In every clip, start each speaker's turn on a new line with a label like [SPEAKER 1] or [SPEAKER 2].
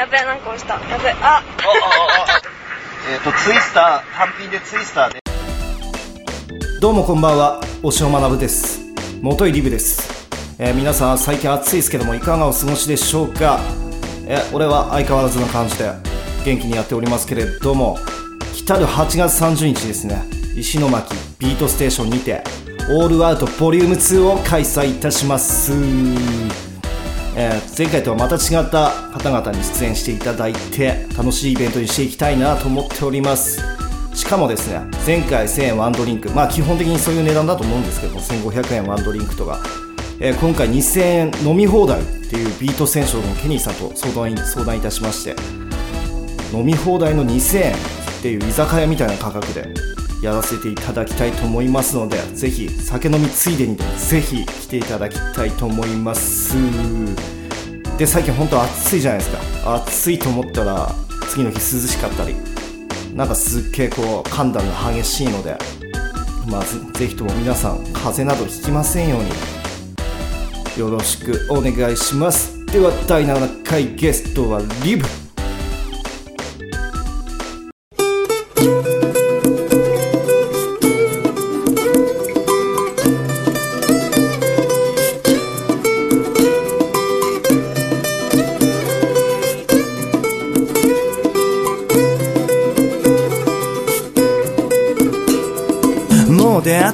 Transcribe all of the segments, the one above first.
[SPEAKER 1] やべえ、なんか押した。やべえ、あ
[SPEAKER 2] えっと、ツイスター、単品でツイスターで。
[SPEAKER 3] どうもこんばんは、押尾学です。元井リブです。えー、皆さん最近暑いですけども、いかがお過ごしでしょうか？えー、俺は相変わらずの感じで元気にやっておりますけれども、来たる8月30日ですね、石巻ビートステーションにて、オールアウトボリューム2を開催いたします。えー、前回とはまた違った方々に出演していただいて楽しいイベントにしていきたいなと思っております。しかもですね前回1000円ワンドリンクまあ基本的にそういう値段だと思うんですけど1500円ワンドリンクとか、えー、今回2000円飲み放題っていうビート選手のケニーさんと相談相談いたしまして飲み放題の2000円っていう居酒屋みたいな価格でやらせていただきたいと思いますのでぜひ酒飲みついでにでぜひ来ていただきたいと思います。で最近本当暑いじゃないですか。暑いと思ったら次の日涼しかったりなんかすっげえこう寒暖が激しいのでまずぜひとも皆さん風邪などひきませんようによろしくお願いします。では第7回ゲストはリブ。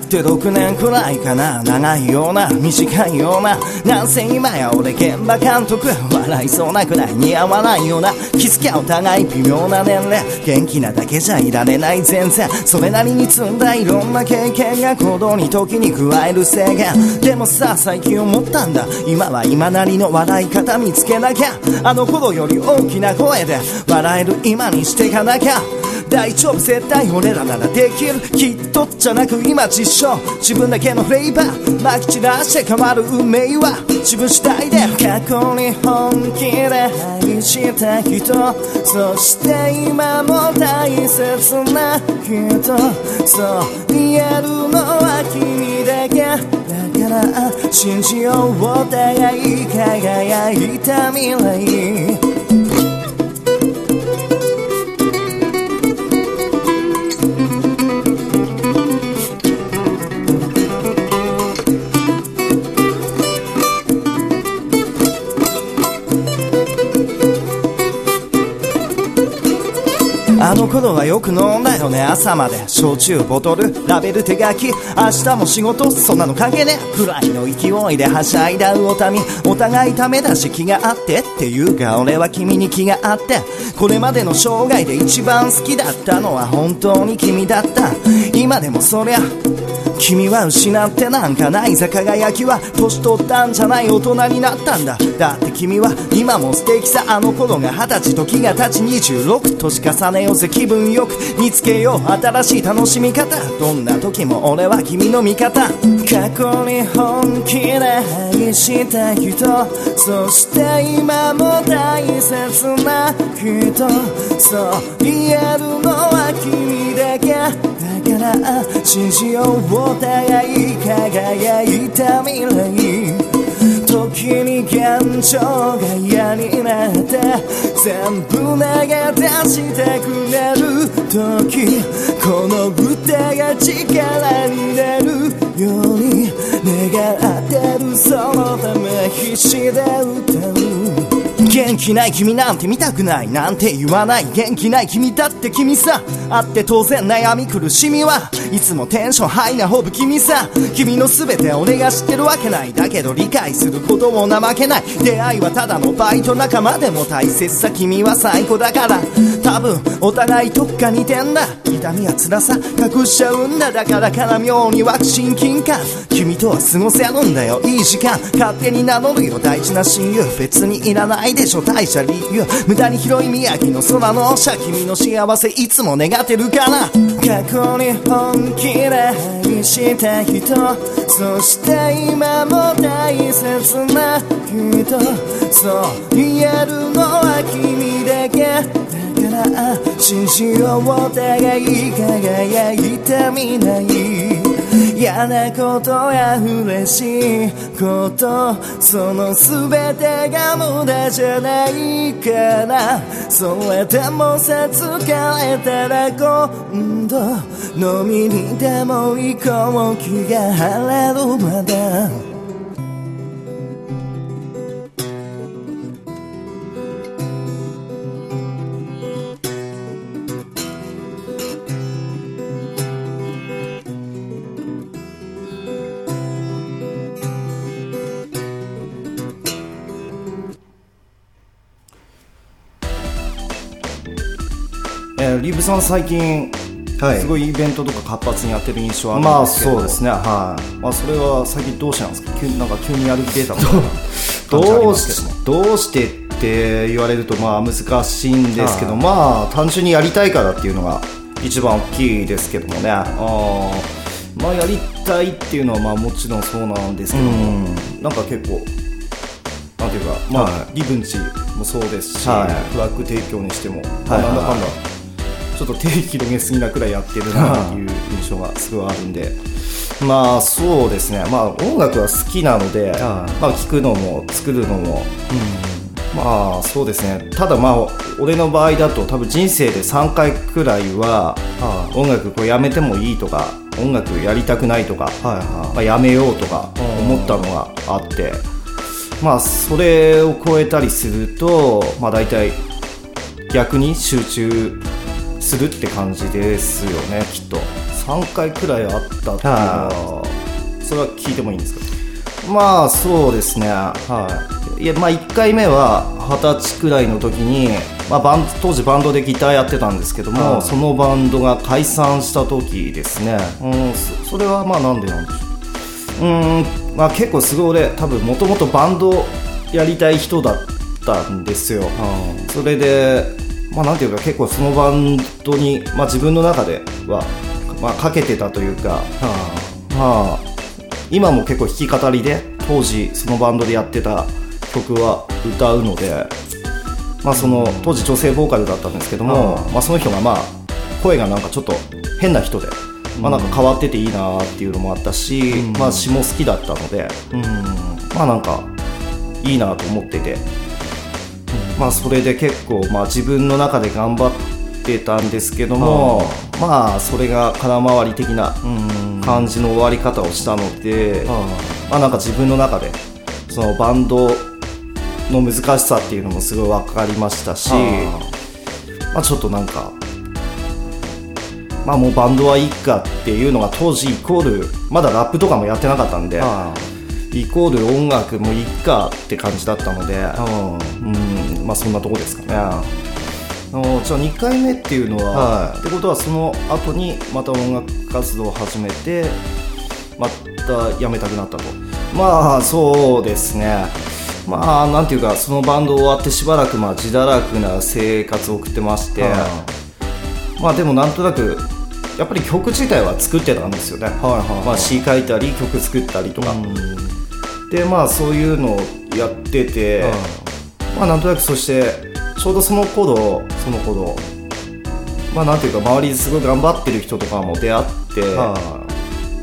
[SPEAKER 3] って6年くらいかな。長いような短いような。なんせ今や俺現場監督笑いそうなくらい似合わないような。気づきゃお互い微妙な年齢元気なだけじゃいられない全然それなりに積んだいろんな経験が行動に時に加える制限。でもさ最近思ったんだ。今は今なりの笑い方見つけなきゃ。あの頃より大きな声で笑える今にしていかなきゃ。大丈夫絶対俺らならできるきっとじゃなく今実証自分だけのフレーバーまき散らして変わる運命は自分次第で過去に本気で愛した人そして今も大切な人そう言えるのは君だけだから信じようお互い輝いた未来あの頃はよく飲んだよね朝まで。焼酎ボトルラベル手書き。明日も仕事そんなの関係ねくらいの勢いではしゃいだ魚民。お互いためだし気があってっていうか俺は君に気があって。これまでの生涯で一番好きだったのは本当に君だった。今でもそりゃ君は失ってなんかないさ輝きは年取ったんじゃない大人になったんだ。だって君は今も素敵さあの頃が二十歳時が経ち26年重ねようぜ気分よく見つけよう新しい楽しみ方。どんな時も俺は君の味方。過去に本気で愛した人。そして今も大切な人。そう言えるのは君。から信じようお互い輝いた未来。時に感情が嫌になって全部投げ出してくれる時。この歌が力になるように願ってるそのため必死で歌う。元気ない君なんて見たくないなんて言わない元気ない君だって君さ。あって当然悩み苦しみはいつもテンションハイなほぶ君さ。君の全て俺が知ってるわけない。だけど理解することも怠けない。出会いはただのバイト仲間でも大切さ。君は最高だから。多分お互いどっか似てんだ。痛みや辛さ隠しちゃうんだ。だからから妙に湧く親近感。君とは過ごせるんだよ。いい時間。勝手に名乗るよ。大事な親友。別にいらないでしょ。大した理由。無駄に広い宮城の空の下。君の幸せいつも願ってるから。過去に本気で愛した。人そして今も大切な人。そう言えるのは君だけ。だから信じようお互い輝いた未来嫌なことや嬉しいことその全てが無駄じゃないからそれでもさ疲れたら今度飲みにでも行こう気が晴れるまでさん最近、
[SPEAKER 2] はい。
[SPEAKER 3] すごいイベントとか活発にやってる印象ある
[SPEAKER 2] まあ
[SPEAKER 3] んですけど。
[SPEAKER 2] そうですね。はい。
[SPEAKER 3] まあそれは最近どうしてなんですか？急になんか急にやる気出たみたいな
[SPEAKER 2] どうしどうしてって言われるとまあ難しいんですけど
[SPEAKER 3] はい。
[SPEAKER 2] まあ単純にやりたいからっていうのが一番大きいですけどもね。
[SPEAKER 3] あー。まあやりたいっていうのはまあもちろんそうなんですけども、なんか結構なんていうかまあ、
[SPEAKER 2] は
[SPEAKER 3] リブンチもそうですし、
[SPEAKER 2] はい。
[SPEAKER 3] フラッグ提供にしても、
[SPEAKER 2] はい。
[SPEAKER 3] まあなんだかんだちょっと手広げすぎなくらいやってるなっていう印象がすごいあるんで、
[SPEAKER 2] まあそうですね。まあ音楽は好きなので、
[SPEAKER 3] はい
[SPEAKER 2] まあ聴くのも作るのも、まあそうですね。ただまあ俺の場合だと多分人生で3回くらいは
[SPEAKER 3] は
[SPEAKER 2] 音楽こうやめてもいいとか音楽やりたくないとか、
[SPEAKER 3] はいはい。
[SPEAKER 2] まあ、やめようとか思ったのがあってまあそれを超えたりするとまあ大体逆に集中するって感じですよねきっと。
[SPEAKER 3] 3回くらいあったっていうのは。それは聞いてもいいんですか？
[SPEAKER 2] まあそうですね。はい。いやまあ1回目は二十歳くらいの時に、まあ、バン当時バンドでギターやってたんですけども、
[SPEAKER 3] はい。
[SPEAKER 2] そのバンドが解散した時ですね。うんそそれはまあなんでなんでしょう。うーんまあ結構すごい俺多分もともとバンドやりたい人だったんですよ。それでまあなんていうか結構そのバンドに、まあ、自分の中では、まあ、かけてたというか、まあ。今も結構弾き語りで当時そのバンドでやってた曲は歌うので、まあ、その当時女性ボーカルだったんですけども、まあ、その人がまあ声がなんかちょっと変な人で、まあ、なんか変わってていいなっていうのもあったし、まあ詩も好きだったので、まあなんかいいなと思ってて、まあそれで結構まあ自分の中で頑張ってたんですけども、まあそれが空回り的な感じの終わり方をしたので、まあなんか自分の中でそのバンドの難しさっていうのもすごい分かりましたし、まあちょっとなんかまあもうバンドはいいかっていうのが当時イコールまだラップとかもやってなかったんで、イコール音楽もいいかって感じだったので、うん。まあそんなとこですかね。あのじゃあ2回目っていうのは、
[SPEAKER 3] はい。
[SPEAKER 2] ってことはその後にまた音楽活動を始めてまた辞めたくなったと。まあそうですね。まあなんていうかそのバンド終わってしばらくまあ自堕落な生活を送ってまして、まあでもなんとなくやっぱり曲自体は作ってたんですよね、まあ、詩書いたり曲作ったりとか、でまあそういうのをやってて、まあなんとなくそしてちょうどその頃その頃まあなんていうか周りですごい頑張ってる人とかも出会って、ま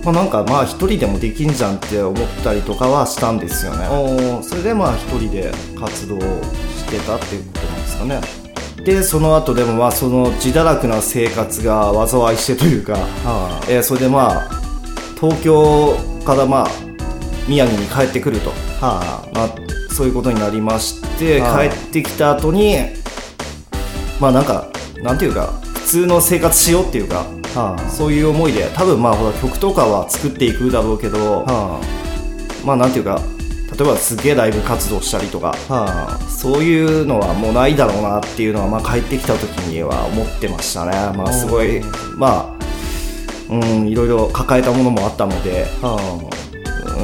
[SPEAKER 2] あなんかまあ一人でもできんじゃんって思ったりとかはしたんですよね。それでまあ一人で活動してたっていうことなんですかねでその後でもまあその自堕落な生活が災いしてというか、えーそれでまあ東京からまあ宮城に帰ってくると、まあ、そういうことになりまして、
[SPEAKER 3] はい。
[SPEAKER 2] 帰ってきた後にまあなんかなんていうか普通の生活しようっていうか、そういう思いで多分まあほら曲とかは作っていくだろうけど、まあなんていうか例えばすげえライブ活動したりとか、そういうのはもうないだろうなっていうのは、まあ、帰ってきた時には思ってましたね、まあ、すごいまあうんいろいろ抱えたものもあったので、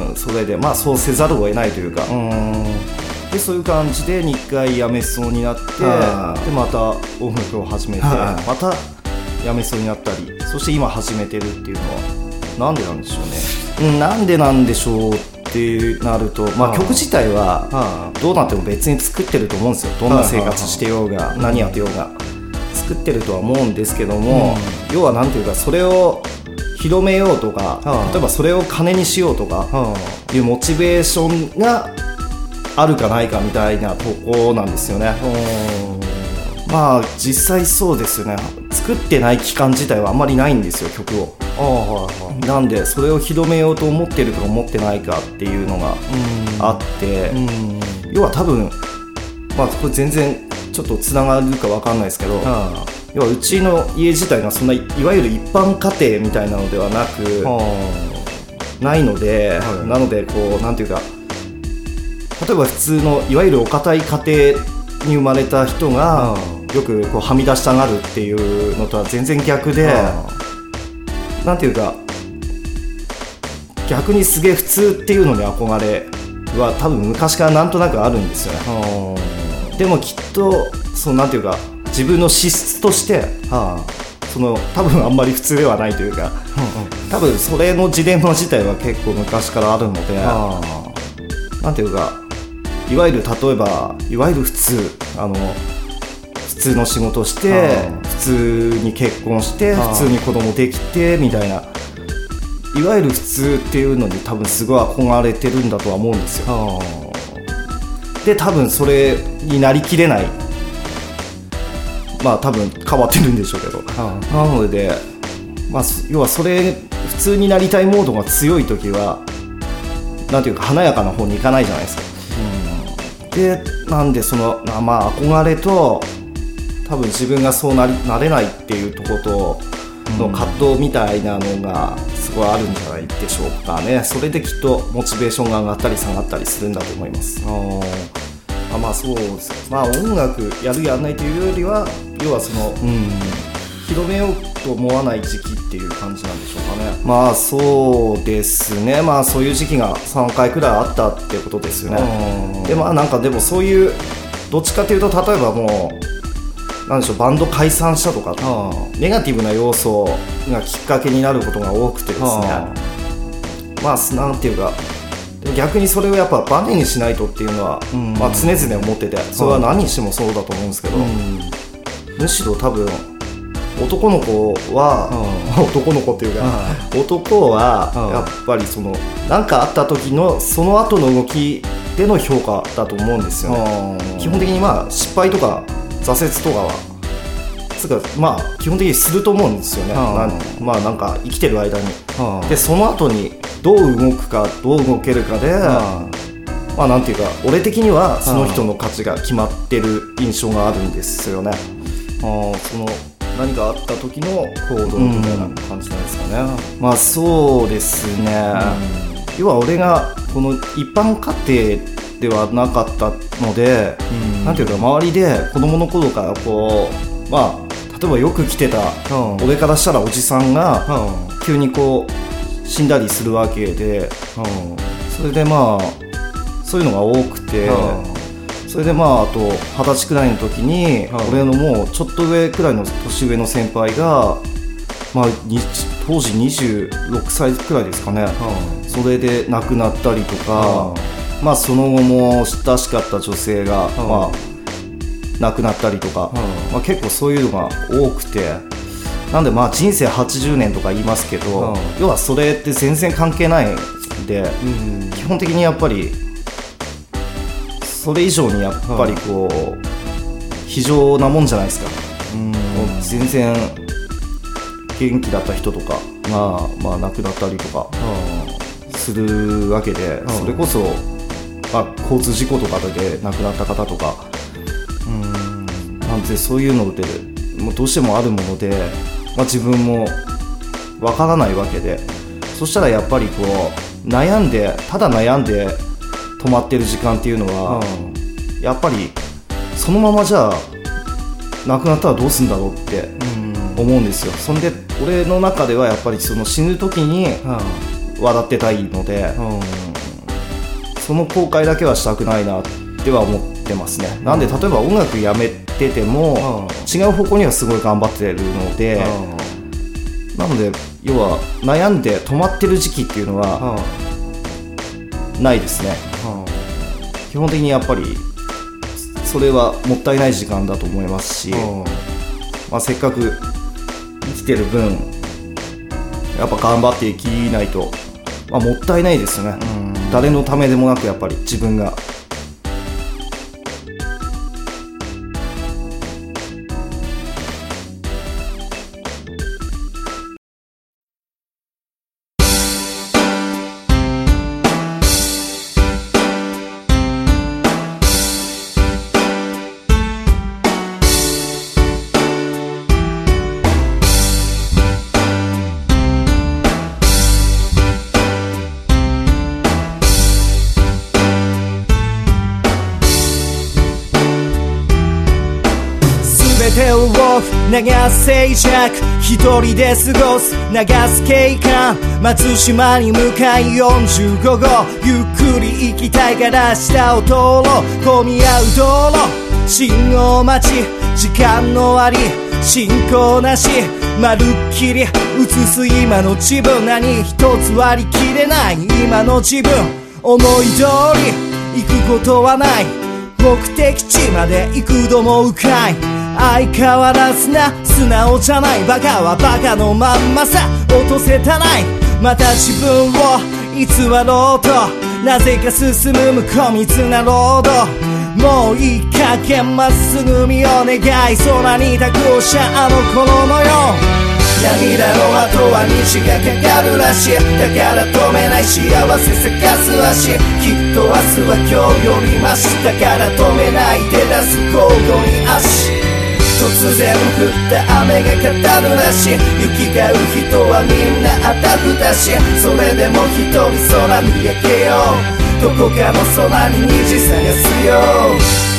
[SPEAKER 2] うん、それでまあそうせざるを得ないというか、でそういう感じで2回辞めそうになって、でまた音楽を始めて、
[SPEAKER 3] はい。
[SPEAKER 2] また辞めそうになったりそして今始めてるっていうのはなんでなんでしょうね、うん、なんでなんでしょうってなると、まあ、曲自体はどうなっても別に作ってると思うんですよ。どんな生活してようが何やってようが。作ってるとは思うんですけども、要はなんていうかそれを広めようとか、
[SPEAKER 3] うん
[SPEAKER 2] 例えばそれを金にしようとか
[SPEAKER 3] うん
[SPEAKER 2] いうモチベーションがあるかないかみたいなとこなんですよね。まあ実際そうですよね。作ってない期間自体はあんまりないんですよ曲を
[SPEAKER 3] はいはい
[SPEAKER 2] なんでそれを広めようと思ってるか思ってないかっていうのがあって、
[SPEAKER 3] うん。
[SPEAKER 2] 要は多分まあこれ全然ちょっとつながるかわかんないですけど、
[SPEAKER 3] あ
[SPEAKER 2] 要はうちの家自体がそんないいわゆる一般家庭みたいなのではなくないので、
[SPEAKER 3] はい。
[SPEAKER 2] なのでこうなんていうか例えば普通のいわゆるお堅い家庭に生まれた人がよくこうはみ出したがるっていうのとは全然逆で、なんていうか逆にすげえ普通っていうのに憧れは多分昔からなんとなくあるんですよね。でもきっとそのなんていうか自分の資質としてその多分あんまり普通ではないというか多分それのジレンマ自体は結構昔からあるのでなんていうかいわゆる例えばいわゆる普通あの普通の仕事して
[SPEAKER 3] うん
[SPEAKER 2] 普通に結婚して
[SPEAKER 3] ん
[SPEAKER 2] 普通に子供できてみたいな。いわゆる普通っていうのに多分すごい憧れてるんだとは思うんですよ。で多分それになりきれない。まあ多分変わってるんでしょうけど。なので、まあ、そ要はそれ普通になりたいモードが強い時はなんていうか華やかな方に行かないじゃないですか、でなんでそのなまあ憧れと多分自分がそうなりなれないっていうとことの葛藤みたいなのがすごいあるんじゃないでしょうかね。それできっとモチベーションが上がったり下がったりするんだと思います。あまあそうですまあ音楽やるやらないというよりは要はその広めようと思わない時期っていう感じなんでしょうかね。まあそうですね。まあそういう時期が3回くらいあったってことですよね。でまあなんかでもそういうどっちかというと例えばもうなんでしょうバンド解散したとかネガティブな要素がきっかけになることが多くてですね。まあなんていうか逆にそれをやっぱバネにしないとっていうのは、まあ、常々思っててそれは何にしてもそうだと思うんですけど、むしろ多分男の子は、男の子っていうか、男は
[SPEAKER 3] うん
[SPEAKER 2] やっぱりその何かあった時のその後の動きでの評価だと思うんですよね。基本的にまあ失敗とか挫折とかはつうかまあ基本的にすると思うんですよね、
[SPEAKER 3] ん。
[SPEAKER 2] なんまあなんか生きてる間に。
[SPEAKER 3] うん。
[SPEAKER 2] でその後にどう動くかどう動けるかで、まあなんていうか俺的にはその人の価値が決まってる印象があるんですよね、その何かあった時の行動みたいな感じなんですかね、まあそうですね、要は俺がこの一般家庭ではなかったので、なんていうか周りで子供の頃からこうまあ例えばよく来てた
[SPEAKER 3] うん。
[SPEAKER 2] 俺からしたらおじさんが急にこう死んだりするわけでそれでまあそういうのが多くて、それでまああと二十歳くらいの時に、
[SPEAKER 3] うん。
[SPEAKER 2] 俺のもうちょっと上くらいの年上の先輩が、まあ、に当時26歳くらいですかね、それで亡くなったりとか、まあその後も親しかった女性が、
[SPEAKER 3] ん。
[SPEAKER 2] まあ亡くなったりとか、
[SPEAKER 3] うん。
[SPEAKER 2] まあ、結構そういうのが多くてなんでまあ人生80年とか言いますけど、
[SPEAKER 3] うん。
[SPEAKER 2] 要はそれって全然関係ないんで、基本的にやっぱりそれ以上にやっぱりこう、非常なもんじゃないですか、もう全然元気だった人とかが、まあ、亡くなったりとかするわけで、それこそ、まあ、交通事故とかで亡くなった方とか、なんでそういうのでもうどうしてもあるもので、まあ、自分もわからないわけで。そしたらやっぱりこう悩んでただ悩んで止まってる時間っていうのは、やっぱりそのままじゃあ亡くなったらどうするんだろうって思うんですよ。そんで俺の中ではやっぱりその死ぬ時に笑ってたいので、その後悔だけはしたくないなっては思ってますね。なんで例えば音楽やめてても、違う方向にはすごい頑張ってるので、なので要は悩んで止まってる時期っていうのはないですね。基本的にやっぱりそれはもったいない時間だと思いますし、まあ、せっかく生きてる分やっぱ頑張っていきないと、まあ、もったいないですよね、誰のためでもなくやっぱり自分が
[SPEAKER 3] 流す静寂一人で過ごす流す景観松島に向かい45号ゆっくり行きたいから下を通ろう混み合う道路信号待ち時間の終わり進行なしまるっきり映す今の自分何一つ割り切れない今の自分思い通り行くことはない目的地まで行くと思うかい相変わらずな素直じゃないバカはバカのまんまさ。落とせたない。また自分を偽ろうと。なぜか進む無根密なロードもういい加減まっすぐ見を願い。空に託したあの頃のよう。涙の後は虹がかかるらしい。だから止めない幸せ探す足きっと明日は今日よりマシだから止めないで出す交互に足。突然降った雨が語るらしい。雪がう人はみんなあたふたしそれでも一人空見上げよ。うどこかの空に虹探すよ。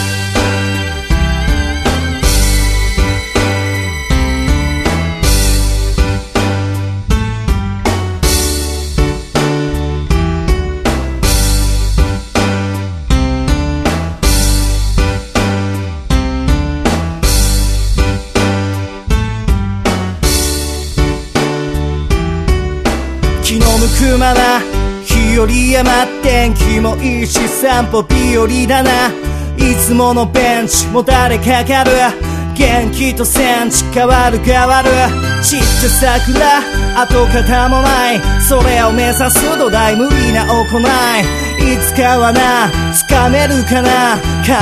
[SPEAKER 3] 日和山天気もいいし散歩日和だな。いつものベンチもたれかかる。元気とセンチ変わる変わる。散った桜跡形もない。それを目指す土台無理な行い。いつかはな。掴めるかな。考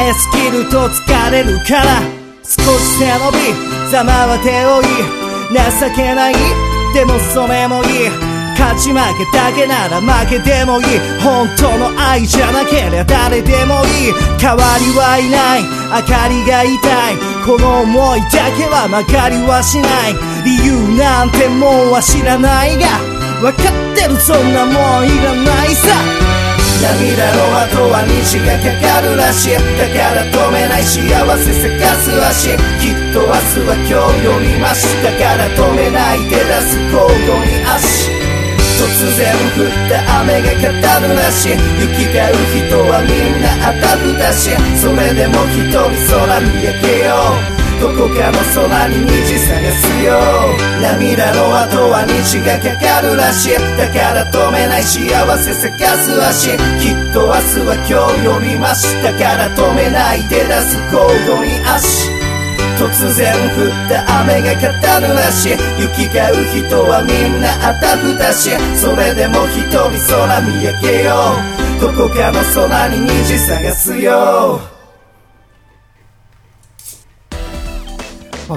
[SPEAKER 3] えすぎると疲れるから。少し背伸び。ざまは手をい情けない。でもそれもいい。勝ち負けだけなら負けてもいい。本当の愛じゃなけりゃ誰でもいい。代わりはいない。明かりが痛い。この思いだけは曲がりはしない。理由なんてもんは知らないが。分かってるそんなもんいらないさ。涙の後は虹がかかるらしい。だから止めない幸せ探す足きっと明日は今日よりマシだから止めないで出す交互に足。突然降った雨が語るらしい雪がう人はみんなあたふたしそれでも一人空見上げよ。うどこかの空に虹探すよ。涙の後は虹がかかるらしい。だから止めない幸せ探す足きっと明日は今日よりマシだから止めないで出す交互に足。突然降った雨が語るらし行き交う人はみんなあたふたしそれでも一人空見上げよう。どこかの空に虹探すよ。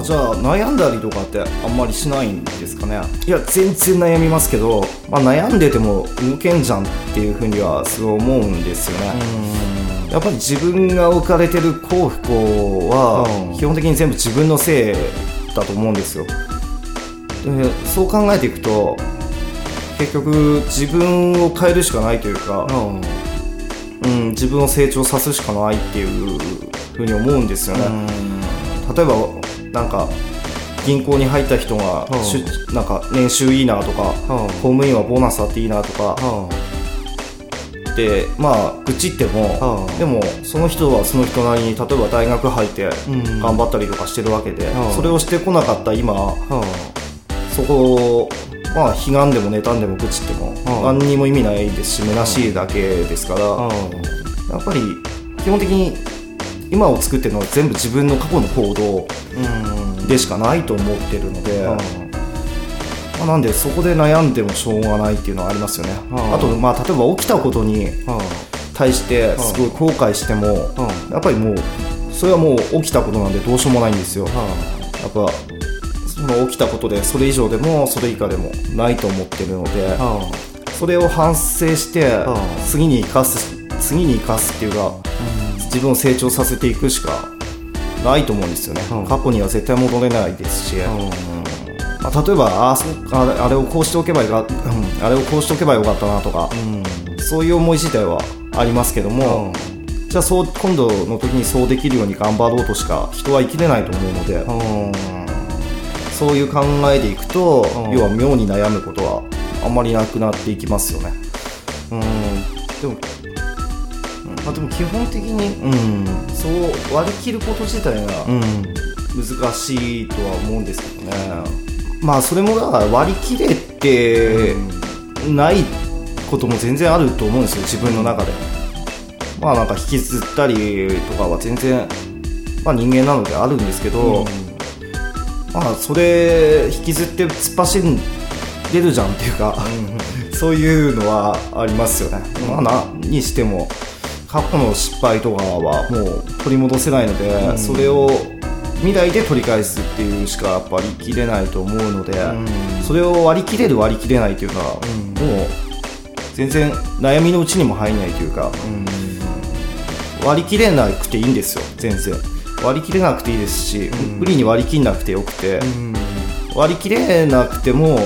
[SPEAKER 2] あ、じゃあ悩んだりとかってあんまりしないんですかね？いや全然悩みますけど、まあ、悩んでても動けんじゃんっていうふうにはすごい思うんですよね。やっぱり自分が置かれてる幸不幸は基本的に全部自分のせいだと思うんですよ。でそう考えていくと結局自分を変えるしかないというか、うん、自分を成長させるしかないっていうふうに思うんですよね、例えばなんか銀行に入った人が、
[SPEAKER 3] うん。
[SPEAKER 2] なんか年収いいなとか、
[SPEAKER 3] うん。
[SPEAKER 2] 公務員はボーナスあっていいなとか。ってまあ愚痴っても、
[SPEAKER 3] うん。
[SPEAKER 2] でもその人はその人なりに例えば大学入って
[SPEAKER 3] ん。
[SPEAKER 2] 頑張ったりとかしてるわけで、
[SPEAKER 3] うん。
[SPEAKER 2] それをしてこなかった今。そこをまあ悲願でも妬んでも愚痴っても、
[SPEAKER 3] うん。
[SPEAKER 2] 何にも意味ないですし虚しいだけですから、やっぱり基本的に今を作ってるのは全部自分の過去の行動でしかないと思ってるので、ままあなんでそこで悩んでもしょうがないっていうのはありますよね、
[SPEAKER 3] うん。
[SPEAKER 2] あとまあ例えば起きたことに
[SPEAKER 3] うん。
[SPEAKER 2] 対してすごい後悔しても、
[SPEAKER 3] ん。
[SPEAKER 2] やっぱりもうそれはもう起きたことなんでどうしようもないんですよ、やっぱその起きたことでそれ以上でもそれ以下でもないと思ってるので、それを反省して
[SPEAKER 3] うん。
[SPEAKER 2] 次に生かす次に生かすっていうか、自分を成長させていくしかないと思うんですよね、
[SPEAKER 3] うん。
[SPEAKER 2] 過去には絶対戻れないですし、
[SPEAKER 3] うん。
[SPEAKER 2] まあ、例えばああれあれをこうしておけばよか、うんあれをこうしておけばよかったなとか、そういう思い自体はありますけども、じゃあそう今度の時にそうできるように頑張ろうとしか人は生きれないと思うので、
[SPEAKER 3] うん。
[SPEAKER 2] そういう考えでいくと、
[SPEAKER 3] うん。
[SPEAKER 2] 要は妙に悩むことはあんまりなくなっていきますよね。
[SPEAKER 3] うん。でも
[SPEAKER 2] まあ、でも基本的に、
[SPEAKER 3] うん。
[SPEAKER 2] そう割り切ること自体が
[SPEAKER 3] うん。
[SPEAKER 2] 難しいとは思うんですけどね、まあそれもだから割り切れてないことも全然あると思うんですよ自分の中で。まあなんか引きずったりとかは全然、まあ、人間なのであるんですけど、まあそれ引きずって突っ走んでるじゃんっていうか、そういうのはありますよね、まあ何にしても過去の失敗とかはもう取り戻せないので、それを未来で取り返すっていうしかやっぱり切れないと思うので、それを割り切れる割り切れないというのは、もう全然悩みのうちにも入んないというか、割り切れなくていいんですよ全然。割り切れなくていいですし、無理に割り切んなくてよくて、割り切れなくても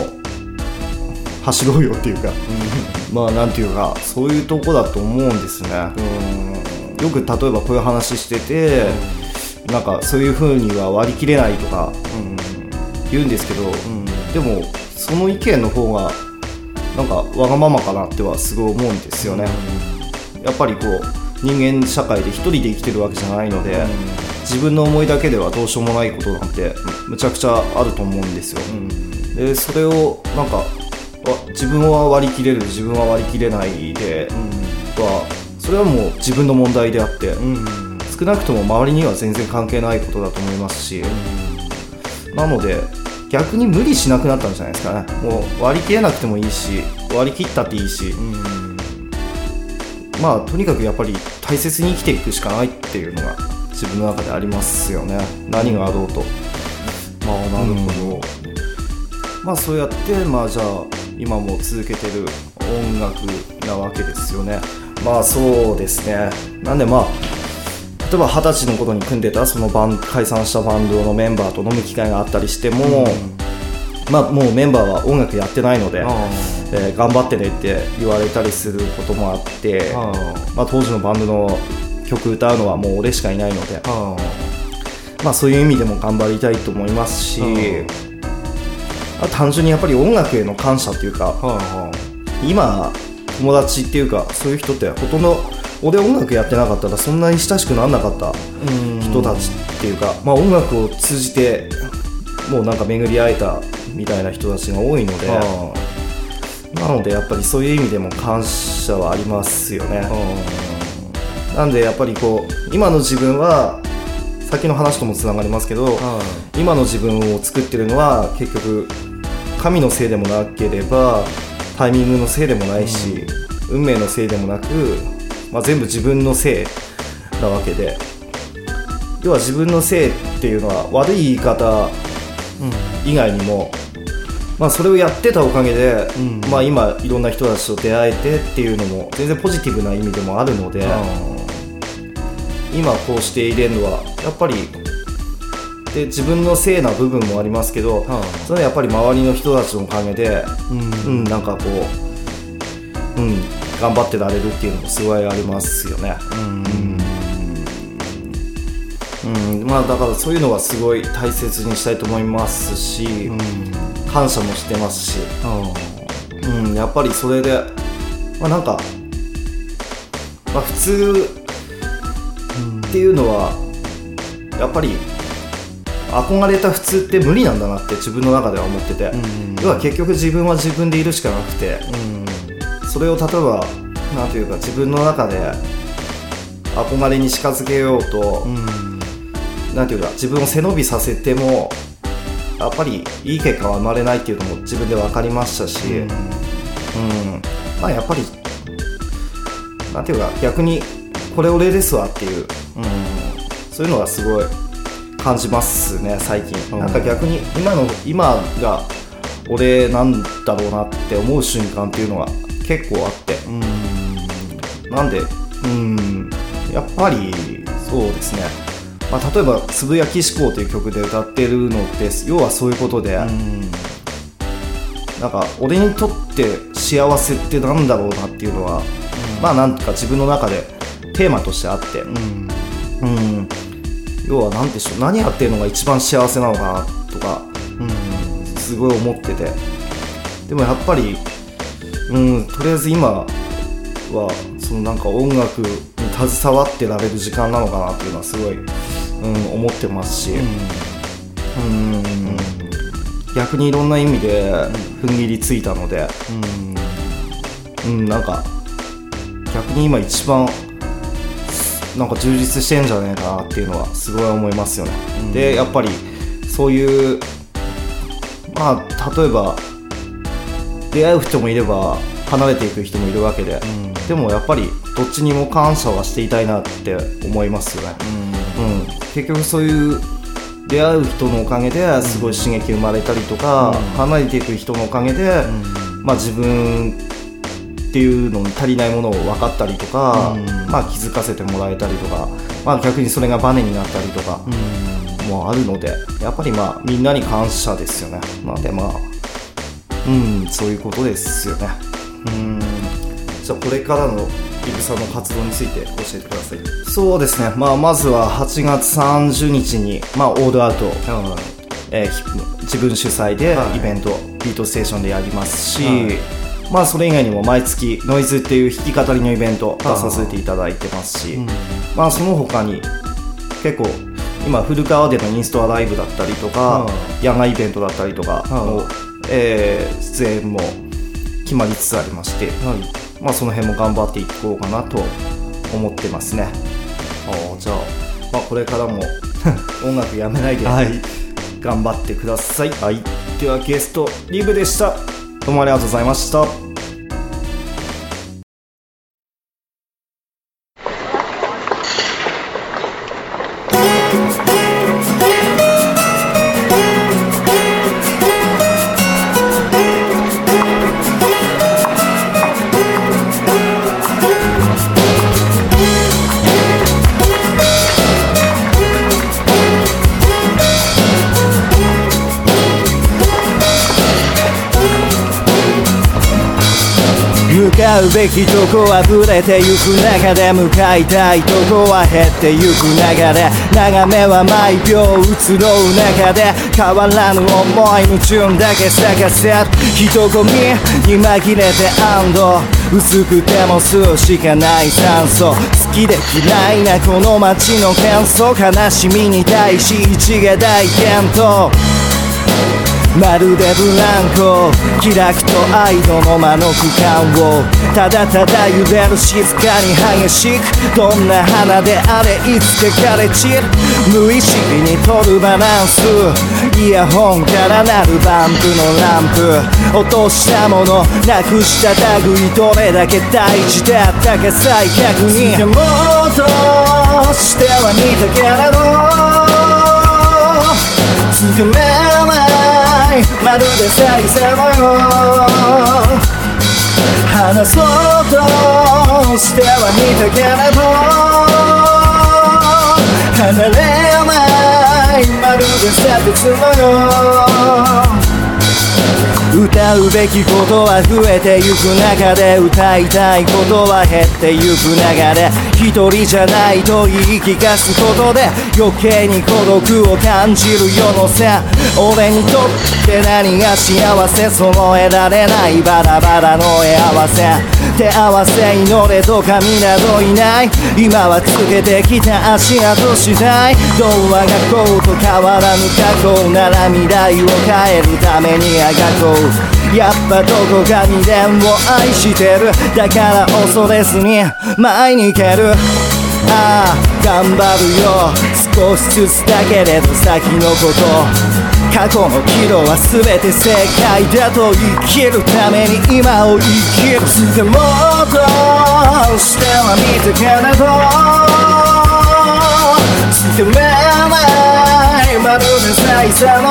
[SPEAKER 2] 走ろうよっていうか、まあなんていうかそういうとこだと思うんですね、よく例えばこういう話してて、なんかそういう風には割り切れないとか言うんですけど、でもその意見の方がなんかわがままかなってはすごい思うんですよね、やっぱりこう人間社会で一人で生きてるわけじゃないので、自分の思いだけではどうしようもないことなんてむちゃくちゃあると思うんですよ、でそれをなんかわ自分は割り切れる自分は割り切れないで、はそれはもう自分の問題であって、少なくとも周りには全然関係ないことだと思いますし、なので逆に無理しなくなったんじゃないですかね。もう割り切れなくてもいいし割り切ったっていいし、まあとにかくやっぱり大切に生きていくしかないっていうのが自分の中でありますよね。何があろうと、まあなるほど、まあそうやってまあじゃあ今も続けてる音楽なわけですよね。まあそうですね。なんでまあ例えば二十歳の頃に組んでたそのバン解散したバンドのメンバーと飲む機会があったりしても、まあもうメンバーは音楽やってないので、えー頑張ってねって言われたりすることもあって、まあ、当時のバンドの曲歌うのはもう俺しかいないので、まあ、そういう意味でも頑張りたいと思いますし、あ単純にやっぱり音楽への感謝っていうか、今友達っていうかそういう人ってほとんど俺音楽やってなかったらそんなに親しくならなかった人たちっていうか、まあ、音楽を通じてもうなんか巡り会えたみたいな人たちが多いので、なのでやっぱりそういう意味でも感謝はありますよね、なんでやっぱりこう今の自分は先の話ともつながりますけど、今の自分を作ってるのは結局神のせいでもなければタイミングのせいでもないし、運命のせいでもなく、まあ、全部自分のせいなわけで。要は自分のせいっていうのは悪い言い方以外にも、まあ、それをやってたおかげで、まあ、今いろんな人たちと出会えてっていうのも全然ポジティブな意味でもあるので、今こうしていれるのはやっぱりで自分のせいな部分もありますけど、それはやっぱり周りの人たちのおかげで、うん。なんかこう、うん、頑張ってられるっていうのもすごいありますよね。うん。まあ、だからそういうのはすごい大切にしたいと思いますし、感謝もしてますし、うん、やっぱりそれで、まあ、なんか、まあ、普通っていうのはやっぱり憧れた普通って無理なんだなって自分の中では思ってて、要は結局自分は自分でいるしかなくて、それを例えばなんていうか自分の中で憧れに近づけようと、なんていうか自分を背伸びさせてもやっぱりいい結果は生まれないっていうのも自分で分かりましたし、うんまあやっぱりなんていうか逆にこれ俺ですわっていう、うん、そういうのはすごい感じますね最近、なんか逆に今の今が俺なんだろうなって思う瞬間っていうのが結構あって、うん。なんでうんやっぱりそうですね、まあ、例えば「つぶやき思考」という曲で歌ってるのって要はそういうことで、うん。なんか俺にとって幸せってなんだろうなっていうのは、うん、まあなんか自分の中でテーマとしてあって、うん、うん、要は何でしょう何やってるのが一番幸せなのかなとか、うん、すごい思ってて。でもやっぱり、うん、とりあえず今はそのなんか音楽に携わってられる時間なのかなっていうのはすごい、うん、思ってますし、うん、うん。逆にいろんな意味で踏ん切りついたので、うん、うん、なんか逆に今一番なんか充実してんじゃねえかなっていうのはすごい思いますよね。うん、でやっぱりそういうまあ例えば出会う人もいれば離れていく人もいるわけで、うん、でもやっぱりどっちにも感謝はしていたいなって思いますよね。うん、うん、結局そういう出会う人のおかげですごい刺激生まれたりとか、離れていく人のおかげで、まあ、自分っていうのに足りないものを分かったりとか、まあ、気づかせてもらえたりとか、まあ、逆にそれがバネになったりとかもあるのでやっぱりまあみんなに感謝ですよね。なのでまあうんそういうことですよね。うん。じゃあこれからのイブさんの活動について教えてください。そうですね、まあ、まずは8月30日に、まあ、オールアウト、えー、自分主催でイベント、はい、ビートステーションでやりますし、はい、まあ、それ以外にも毎月ノイズっていう弾き語りのイベント出させていただいてますし、まあ、その他に結構今古川でのインストアライブだったりとか、野外イベントだったりとかの、えー、出演も決まりつつありまして、はい。まあ、その辺も頑張っていこうかなと思ってますね。あじゃあ、まあ、これからも 音楽やめないで、はい、頑張ってください、はい、ではゲストリブでしたどうもありがとうございました。
[SPEAKER 3] うべきとこ溢れてゆく中で向かいたいとこは減ってゆく流れ眺めは毎秒移ろう中で変わらぬ思いのチューンだけ探せ人混みに紛れて安堵。薄くても吸うしかない酸素。好きで嫌いなこの街の喧騒。悲しみに対し一が大健闘まるでブランコ気楽と愛度の間の区間をただただ揺れる静かに激しくどんな花であれいつか枯れ散る無意識に取るバランスイヤホンから鳴るバンプのランプ落としたものなくした類どれだけ大事だったか再確認でもっとしては見たけれどつかめないまるで再生のよ話そうとしては見たけれど。離れないまるで捨てつのよ歌うべきことは増えてゆく中で歌いたいことは減ってゆく流れ。一人じゃないと言い聞かすことで余計に孤独を感じる世のせ俺にとって何が幸せ？揃えられないバラバラの絵合わせ。手合わせ祈れとかみなどいない。今はつけてきた足跡次第。童話がこうと変わらぬ過去なら未来を変えるためにあがこう。やっぱどこかに電を愛してる。だから恐れずに前に行ける。ああ頑張るよ。少しずつだけれど先のこと。過去の岐路は全て正解だと生きるために今を生きるつかもうとしては見たけれどつかめないまるで最初の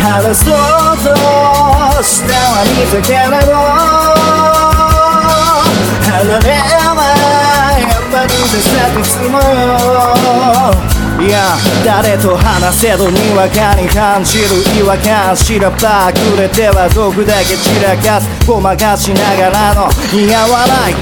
[SPEAKER 3] 話そうとしては見たけれど離れないまるでさてつも。いや誰と話せどにわかに感じる違和感しらばくれては毒だけ散らかすごまかしながらの似合わない。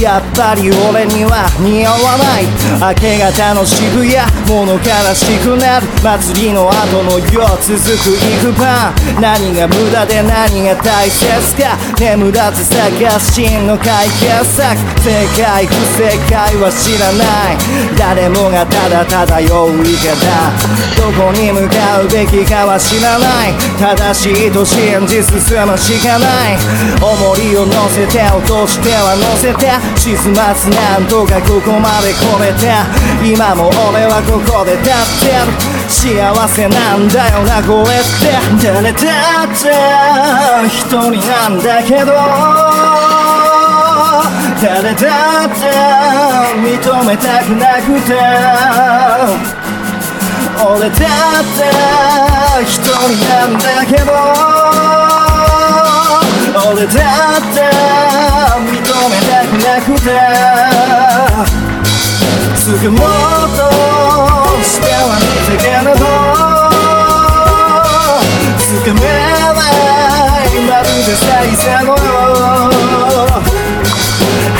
[SPEAKER 3] やっぱり俺には似合わない。明け方の渋谷物悲しくなる祭りの後の夜続く行く番何が無駄で何が大切か。眠らず探す真の解決策正解不正解は知らない。誰もがただただよいかだどこに向かうべきかは知らない。正しいと信じ進むしかない。重りを乗せて落としては乗せて沈ますなんとかここまで来れて今も俺はここで立ってる。幸せなんだよなこれって。誰だって。一人なんだけど。誰だって認めたくなくて俺だって一人なんだけど俺だって認めたくなくてつくもうとしては見たけれど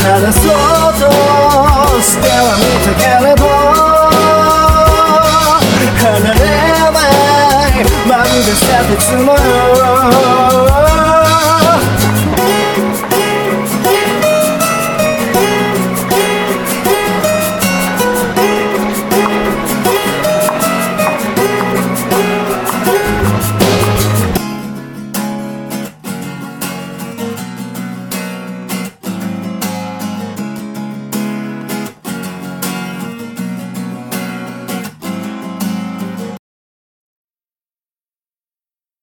[SPEAKER 3] ただそうとしては見たけれど離れないまるで捨てつも